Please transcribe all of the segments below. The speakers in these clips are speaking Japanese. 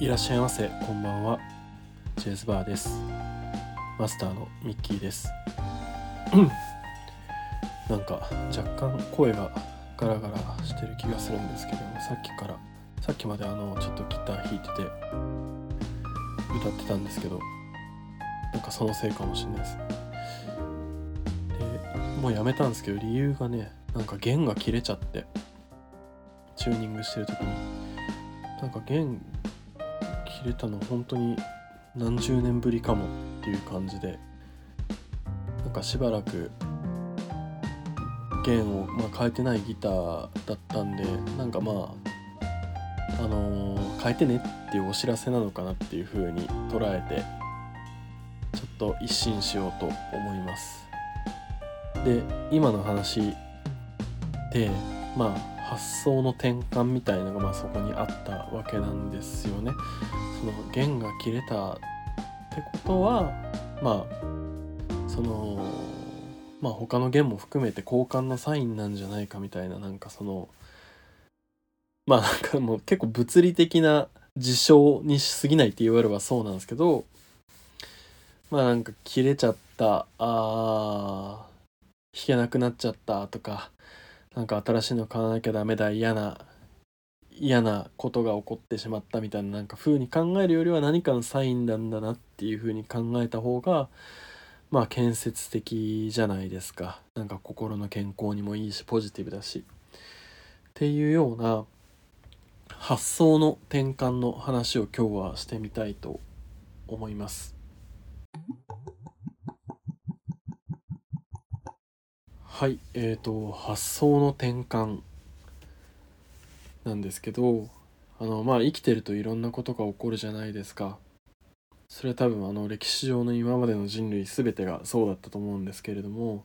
いらっしゃいませ。こんばんは。ジェイズバーです。マスターのミッキーです。なんか若干声がガラガラしてる気がするんですけどさっきからさっきまであのちょっとギター弾いてて歌ってたんですけどなんかそのせいかもしれないです。でもうやめたんですけど理由がねなんか弦が切れちゃってチューニングしてる時に。なんか弦れたの本当に何十年ぶりかもっていう感じでなんかしばらく弦を、まあ、変えてないギターだったんでなんかまああのー変えてねっていうお知らせなのかなっていう風に捉えてちょっと一新しようと思います。で今の話でまあ発想の転換みたいなのがまあそこにあったわけなんですよね。その弦が切れたってことはまあそのまあ他の弦も含めて交換のサインなんじゃないかみたいななんかそのまあなんかもう結構物理的な事象にしすぎないって言われればそうなんですけどまあなんか切れちゃったあー弾けなくなっちゃったとかなんか新しいの買わなきゃダメだ嫌な嫌なことが起こってしまったみたいななんか風に考えるよりは何かのサインなんだなっていう風に考えた方がまあ建設的じゃないですかなんか心の健康にもいいしポジティブだしっていうような発想の転換の話を今日はしてみたいと思います。はい、えーと発想の転換なんですけどあのまあ生きてるといろんなことが起こるじゃないですか。それは多分あの歴史上の今までの人類全てがそうだったと思うんですけれども、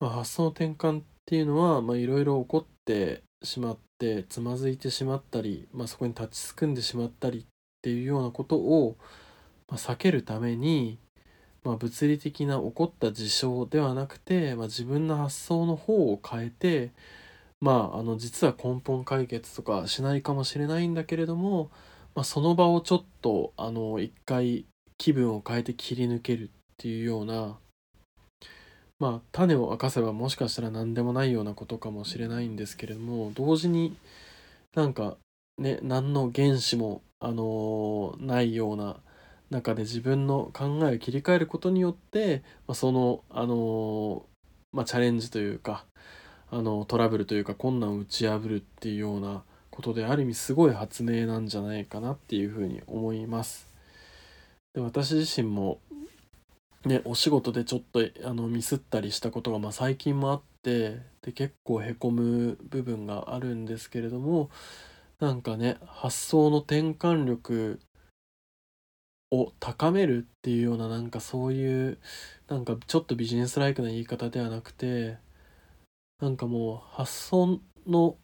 まあ、発想の転換っていうのはまあいろいろ起こってしまってつまずいてしまったり、まあ、そこに立ちすくんでしまったりっていうようなことを、ま、避けるために、まあ、物理的な起こった事象ではなくて、まあ、自分の発想の方を変えてまああの実は根本解決とかしないかもしれないんだけれども、まあ、その場をちょっと一回気分を変えて切り抜けるっていうようなまあ種を明かせばもしかしたら何でもないようなことかもしれないんですけれども同時になんかね何の原子もあのーないような中で自分の考えを切り替えることによって、まあ、そのあのーまあチャレンジというかあのトラブルというか困難を打ち破るっていうようなことである意味すごい発明なんじゃないかなっていうふうに思います。で私自身もね、お仕事でちょっとあのミスったりしたことが、まあ、最近もあってで結構へこむ部分があるんですけれどもなんかね発想の転換力を高めるっていうようななんかそういうなんかちょっとビジネスライクな言い方ではなくてなんかもう発想の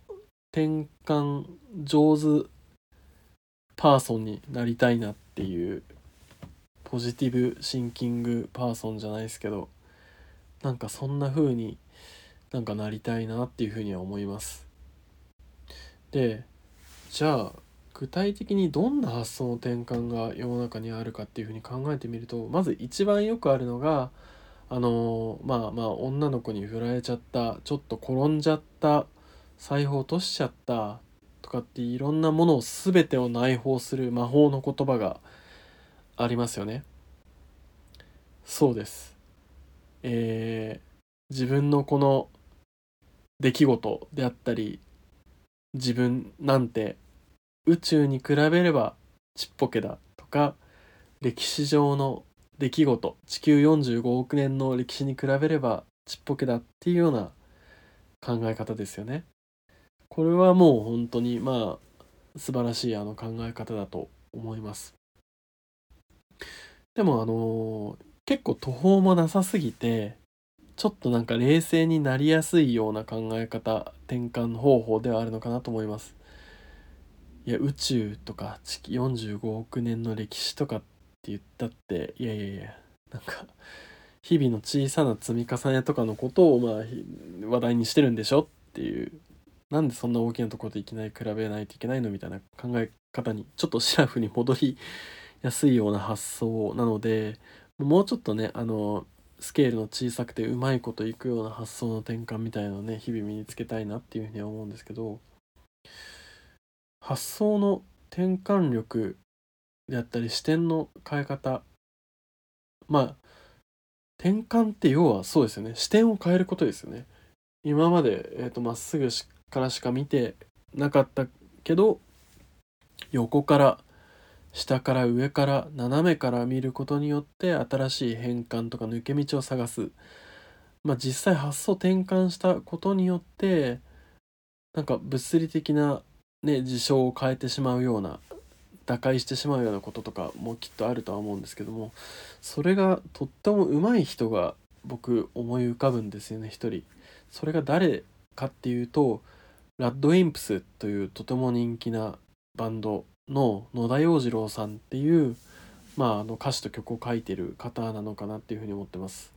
転換上手パーソンになりたいなっていうポジティブシンキングパーソンじゃないですけどなんかそんな風になんかなりたいなっていう風には思います。でじゃあ具体的にどんな発想の転換が世の中にあるかっていう風に考えてみるとまず一番よくあるのがあのまあまあ女の子に振られちゃったちょっと転んじゃった財布落としちゃったとかっていろんなものを全てを内包する魔法の言葉がありますよね。そうです。えー自分のこの出来事であったり自分なんて宇宙に比べればちっぽけだとか歴史上の出来事地球45億年の歴史に比べればちっぽけだっていうような考え方ですよね。これはもう本当にまあ素晴らしいあの考え方だと思います。でもあの結構途方もなさすぎてちょっとなんか冷静になりやすいような考え方転換方法ではあるのかなと思います。いや宇宙とか地球45億年の歴史とかって言ったっていやいやいやなんか日々の小さな積み重ねとかのことをまあ話題にしてるんでしょっていう。なんでそんな大きなところでいきなり比べないといけないのみたいな考え方にちょっとシラフに戻りやすいような発想なのでもうちょっとねあのスケールの小さくてうまいこといくような発想の転換みたいなのをね日々身につけたいなっていうふうには思うんですけど発想の転換力であったり視点の変え方。まあ転換って要はそうですよね。視点を変えることですよね。今まで、えーと、まっすぐからしか見てなかったけど横から下から上から斜めから見ることによって新しい変換とか抜け道を探す。まあ実際発想転換したことによってなんか物理的なね事象を変えてしまうような打開してしまうようなこととかもきっとあるとは思うんですけどもそれがとっても上手い人が僕思い浮かぶんですよね一人それが誰かっていうとラッドウィンプスというとても人気なバンドの野田洋次郎さんっていう、まあ、あの歌詞と曲を書いてる方なのかなっていうふうに思ってます。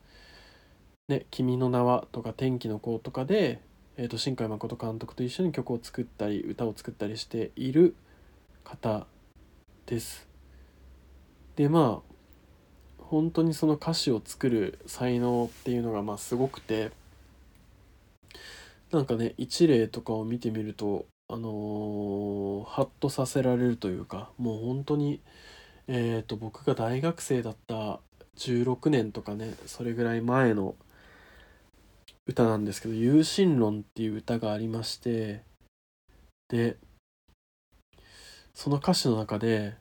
ね「君の名は」とか「天気の子」とかで、えーと、新海誠監督と一緒に曲を作ったり歌を作ったりしている方です。でまあ本当にその歌詞を作る才能っていうのがまあすごくてなんかね一例とかを見てみるとあのー、ハッとさせられるというかもう本当にえっ、ー、と僕が大学生だった16年とかねそれぐらい前の歌なんですけど「有心論」っていう歌がありましてでその歌詞の中で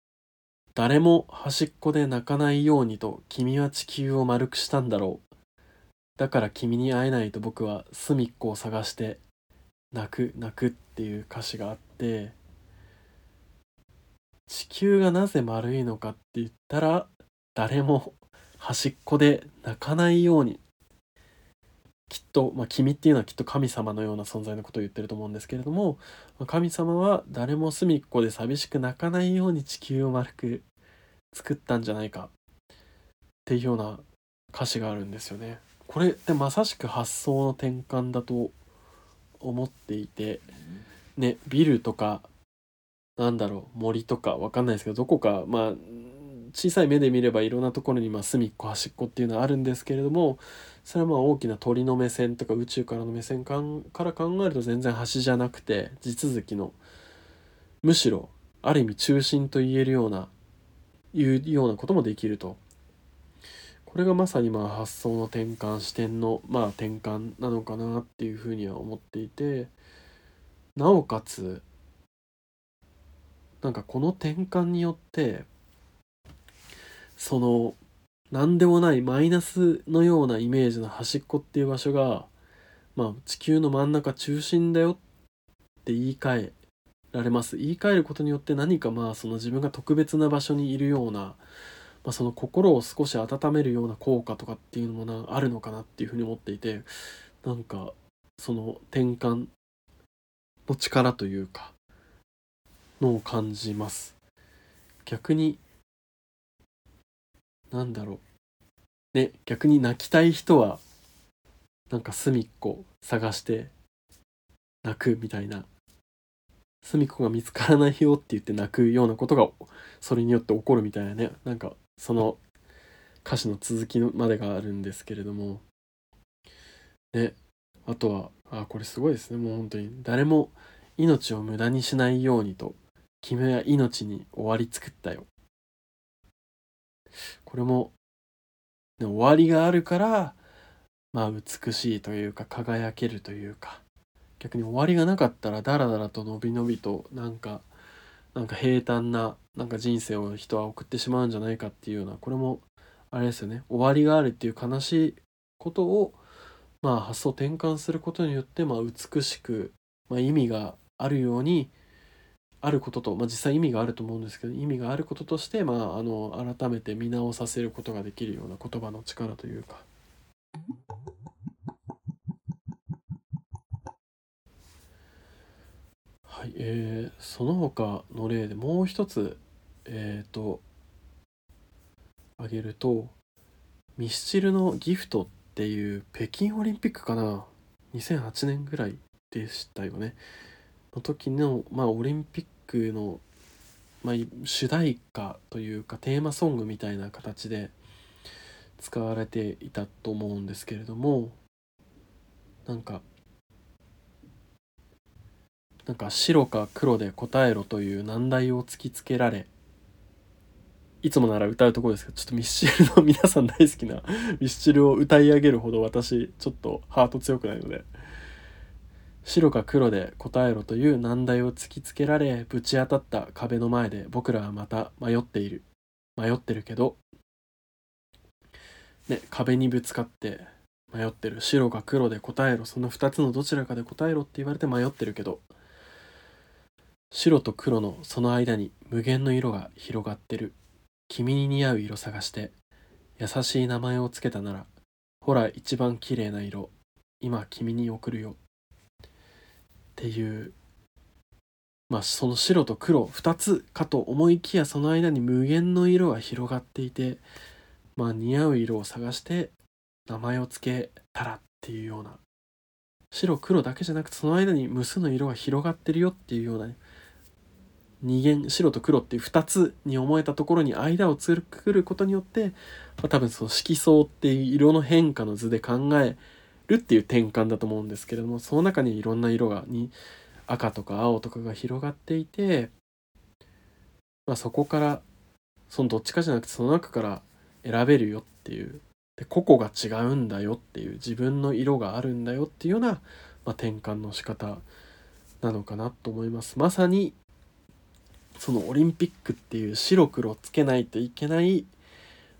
「誰も端っこで泣かないようにと君は地球を丸くしたんだろう」だから君に会えないと僕は隅っこを探して泣く泣くっていう歌詞があって地球がなぜ丸いのかって言ったら誰も端っこで泣かないようにきっと、まあ、君っていうのはきっと神様のような存在のことを言ってると思うんですけれども神様は誰も隅っこで寂しく泣かないように地球を丸く作ったんじゃないかっていうような歌詞があるんですよね。これってまさしく発想の転換だと思っていてねビルとかなんだろう森とかわかんないですけどどこかまあ小さい目で見ればいろんなところにまあ隅っこ端っこっていうのはあるんですけれどもそれはまあ大きな鳥の目線とか宇宙からの目線から考えると全然端じゃなくて地続きのむしろある意味中心と言えるようないうようなこともできると。これがまさにまあ発想の転換視点のまあ転換なのかなっていうふうには思っていてなおかつなんかこの転換によってその何でもないマイナスのようなイメージの端っこっていう場所が、まあ、地球の真ん中中心だよって言い換えられます。言い換えることによって何かまあその自分が特別な場所にいるようなまあ、その心を少し温めるような効果とかっていうのもなあるのかなっていうふうに思っていてなんかその転換の力というかのを感じます。逆になんだろう。ね逆に泣きたい人はなんか隅っこ探して泣くみたいな。隅っこが見つからないよって言って泣くようなことがそれによって起こるみたいなね。なんかその歌詞の続きまでがあるんですけれども。ねあとはあこれすごいですね。もう本当に誰も命を無駄にしないようにと君は命に終わり作ったよ。これも、終わりがあるからまあ美しいというか輝けるというか逆に終わりがなかったらダラダラと伸び伸びとなんかなんか平坦ななんか人生を人は送ってしまうんじゃないかっていうようなこれもあれですよね。終わりがあるっていう悲しいことをまあ発想転換することによってまあ美しく、まあ、意味があるようにあることと、まあ、実際意味があると思うんですけど意味があることとして、まあ、あの改めて見直させることができるような言葉の力というか。はい、えー、その他の例でもう一つえっ、ー、と挙げるとミスチルの「ギフト」っていう北京オリンピックかな？2008年ぐらいでしたよね。の時の、まあ、オリンピックの、まあ、主題歌というかテーマソングみたいな形で使われていたと思うんですけれどもなんかなんか白か黒で答えろという難題を突きつけられいつもなら歌うところですけどちょっとミスチルの皆さん大好きなミスチルを歌い上げるほど私ちょっとハート強くないので白か黒で答えろという難題を突きつけられぶち当たった壁の前で僕らはまた迷っている。迷ってるけど。ね壁にぶつかって迷ってる。白か黒で答えろ。その2つのどちらかで答えろって言われて迷ってるけど。白と黒のその間に無限の色が広がってる。君に似合う色探して優しい名前をつけたならほら一番綺麗な色。今君に送るよ。っていうまあその白と黒2つかと思いきやその間に無限の色が広がっていてまあ似合う色を探して名前をつけたらっていうような白黒だけじゃなくてその間に無数の色が広がってるよっていうようなね二元白と黒っていう2つに思えたところに間を作ることによって、まあ、多分その色相っていう色の変化の図で考えるっていう転換だと思うんですけれどもその中にいろんな色がに赤とか青とかが広がっていて、まあ、そこからそのどっちかじゃなくてその中から選べるよっていうで個々が違うんだよっていう自分の色があるんだよっていうような、まあ、転換の仕方なのかなと思います。まさにそのオリンピックっていう白黒つけないといけない、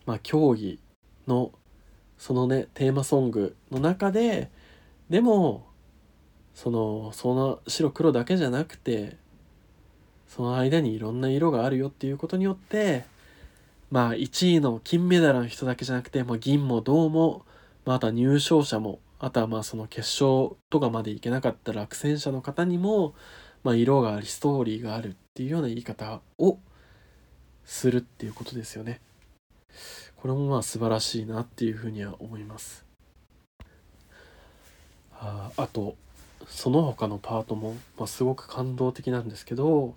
まあ、競技のそのねテーマソングの中ででもそのその白黒だけじゃなくてその間にいろんな色があるよっていうことによってまあ1位の金メダルの人だけじゃなくて、まあ、銀も銅も、まあ、とは入賞者もあとはまあその決勝とかまでいけなかった落選者の方にも、まあ、色がありストーリーがあるっていうような言い方をするっていうことですよね。これもまあ素晴らしいなっていうふうには思います。ああとその他のパートも、まあ、すごく感動的なんですけど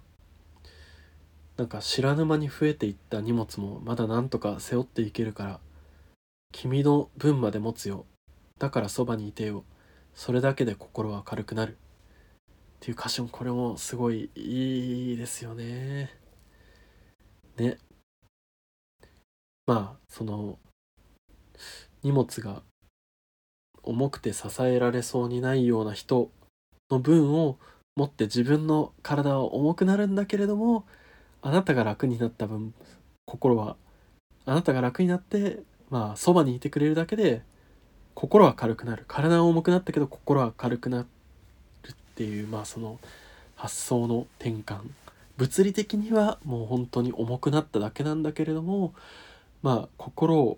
なんか知らぬ間に増えていった荷物もまだなんとか背負っていけるから君の分まで持つよだからそばにいてよそれだけで心は軽くなるっていう歌詞もこれもすごいいいですよね。ね。まあその荷物が重くて支えられそうにないような人の分を持って自分の体は重くなるんだけれどもあなたが楽になった分心はあなたが楽になってまあそばにいてくれるだけで心は軽くなる。体は重くなったけど心は軽くなるっていうまあその発想の転換。物理的にはもう本当に重くなっただけなんだけれどもまあ心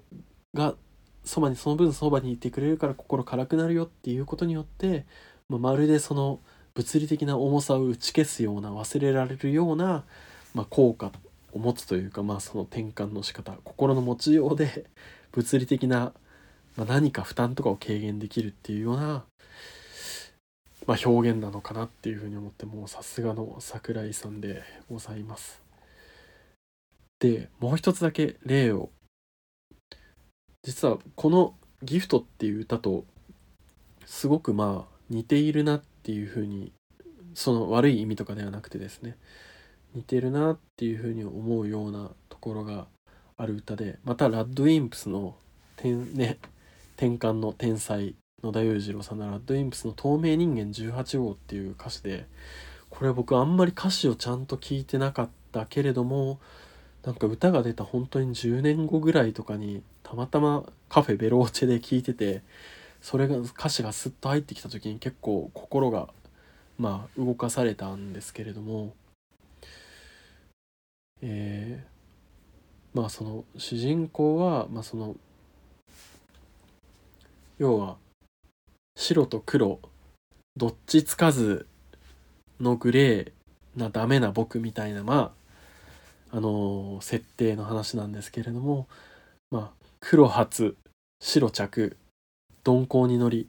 がそばにその分そばにいてくれるから心軽くなるよっていうことによって、まあ、まるでその物理的な重さを打ち消すような忘れられるような、まあ、効果を持つというか、まあ、その転換の仕方心の持ちようで 物理的な、まあ、何か負担とかを軽減できるっていうようなまあ、表現なのかなっていうふうに思ってもうさすがの桜井さんでございます。でもう一つだけ例を。実はこの「ギフト」っていう歌とすごくまあ似ているなっていうふうにその悪い意味とかではなくてですね。似てるなっていうふうに思うようなところがある歌でまたラッドウィンプスのね転換の天才野田裕次郎さんのラッドインプスの「透明人間18号」っていう歌詞でこれ僕あんまり歌詞をちゃんと聞いてなかったけれどもなんか歌が出た本当に10年後ぐらいとかにたまたまカフェベローチェで聞いててそれが歌詞がスッと入ってきた時に結構心がまあ動かされたんですけれどもえー、まあその主人公はまあその要は白と黒どっちつかずのグレーなダメな僕みたいなまああの、設定の話なんですけれどもまあ黒髪白着鈍行に乗り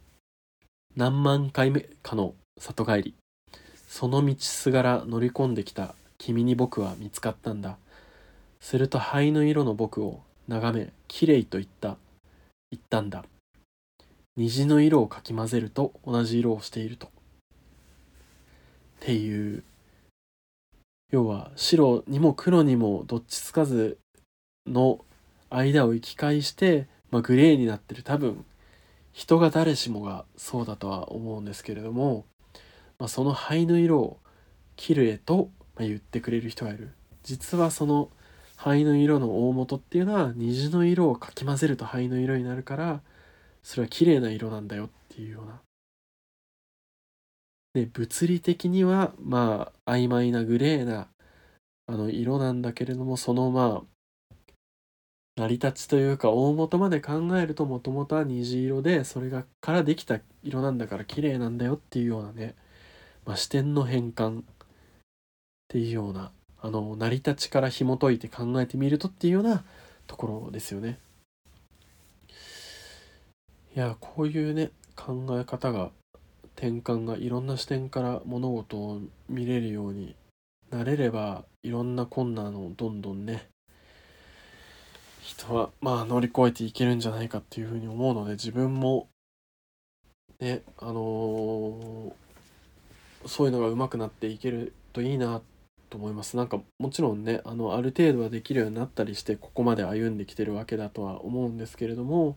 何万回目かの里帰りその道すがら乗り込んできた君に僕は見つかったんだ。すると灰の色の僕を眺めきれいと言った言ったんだ。虹の色をかき混ぜると同じ色をしていると。っていう要は白にも黒にもどっちつかずの間を行き交いして、まあ、グレーになってる。多分人が誰しもがそうだとは思うんですけれども、まあ、その灰の色を綺麗と言ってくれる人がいる。実はその灰の色の大元っていうのは虹の色をかき混ぜると灰の色になるからそれは綺麗な色なんだよっていうようなで物理的にはまあ曖昧なグレーなあの色なんだけれどもそのまあ成り立ちというか大元まで考えるともともとは虹色でそれがからできた色なんだから綺麗なんだよっていうようなね、まあ、視点の変換っていうようなあの成り立ちから紐解いて考えてみるとっていうようなところですよね。いやこういうね考え方が転換がいろんな視点から物事を見れるようになれればいろんな困難をどんどんね人はまあ乗り越えていけるんじゃないかっていうふうに思うので自分もねあのー、そういうのが上手くなっていけるといいなと思います。なんかもちろんねあのある程度はできるようになったりしてここまで歩んできてるわけだとは思うんですけれども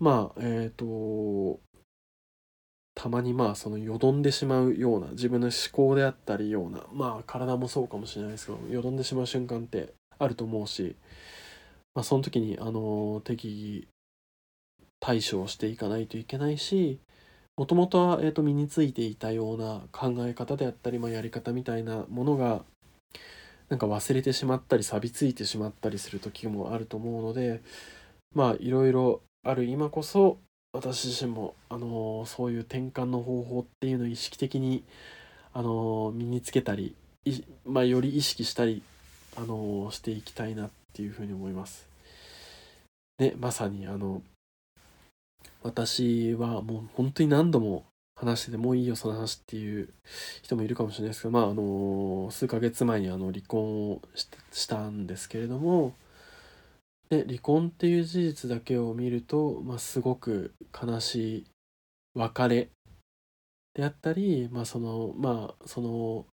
まあえっ、ー、とたまにまあそのよどんでしまうような自分の思考であったりようなまあ体もそうかもしれないですけどよどんでしまう瞬間ってあると思うし、まあ、その時にあの適宜対処をしていかないといけないしもともとは、えー、と身についていたような考え方であったり、まあ、やり方みたいなものがなんか忘れてしまったり錆びついてしまったりする時もあると思うのでまあいろいろある今こそ私自身も、あのそういう転換の方法っていうのを意識的に、あの身につけたり、まあ、より意識したり、あのしていきたいなっていうふうに思います。ね、まさにあの私はもう本当に何度も話しててもういいよその話っていう人もいるかもしれないですけどまああの数ヶ月前にあの離婚をしたんですけれどもで離婚っていう事実だけを見ると、まあ、すごく悲しい別れであったり、まあそのまあその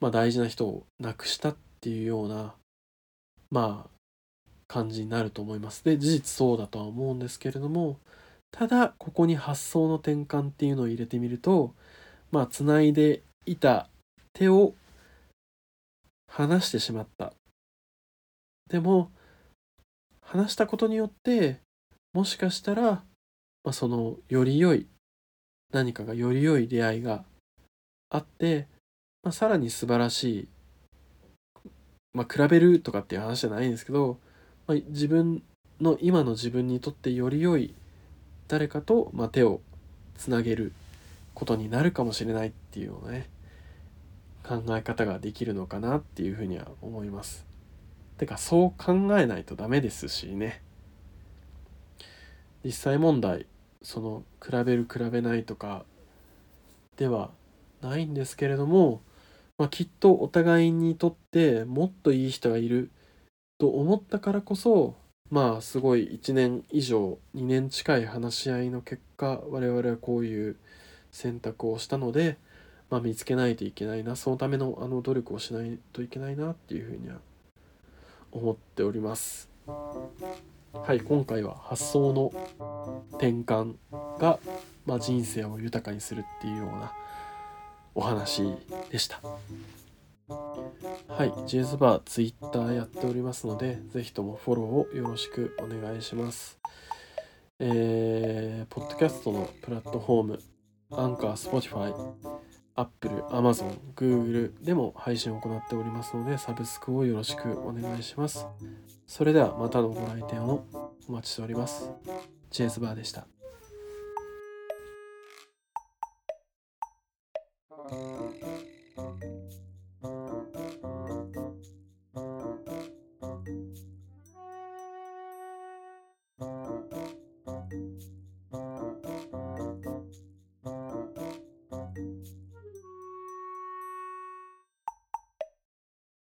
まあ、大事な人を亡くしたっていうようなまあ感じになると思います。で事実そうだとは思うんですけれどもただここに発想の転換っていうのを入れてみるとまあつないでいた手を離してしまった。でも話したことによってもしかしたら、まあ、そのより良い何かがより良い出会いがあって、まあ、さらに素晴らしい、まあ、比べるとかっていう話じゃないんですけど、まあ、自分の今の自分にとってより良い誰かと、まあ、手をつなげることになるかもしれないっていうようなね考え方ができるのかなっていうふうには思います。てかそう考えないとダメですしね。実際問題その比べる比べないとかではないんですけれども、まあ、きっとお互いにとってもっといい人がいると思ったからこそまあすごい1年以上2年近い話し合いの結果我々はこういう選択をしたので、まあ、見つけないといけないなそのためのあの努力をしないといけないなっていうふうには思っております。はい今回は発想の転換が、まあ、人生を豊かにするっていうようなお話でした。はい JS バー Twitter やっておりますのでぜひともフォローをよろしくお願いします。えー、ポッドキャストのプラットフォームアンカー、スポティファイ Apple、Amazon、Google でも配信を行っておりますので、サブスクをよろしくお願いします。それではまたのご来店をお待ちしております。チェイスバーでした。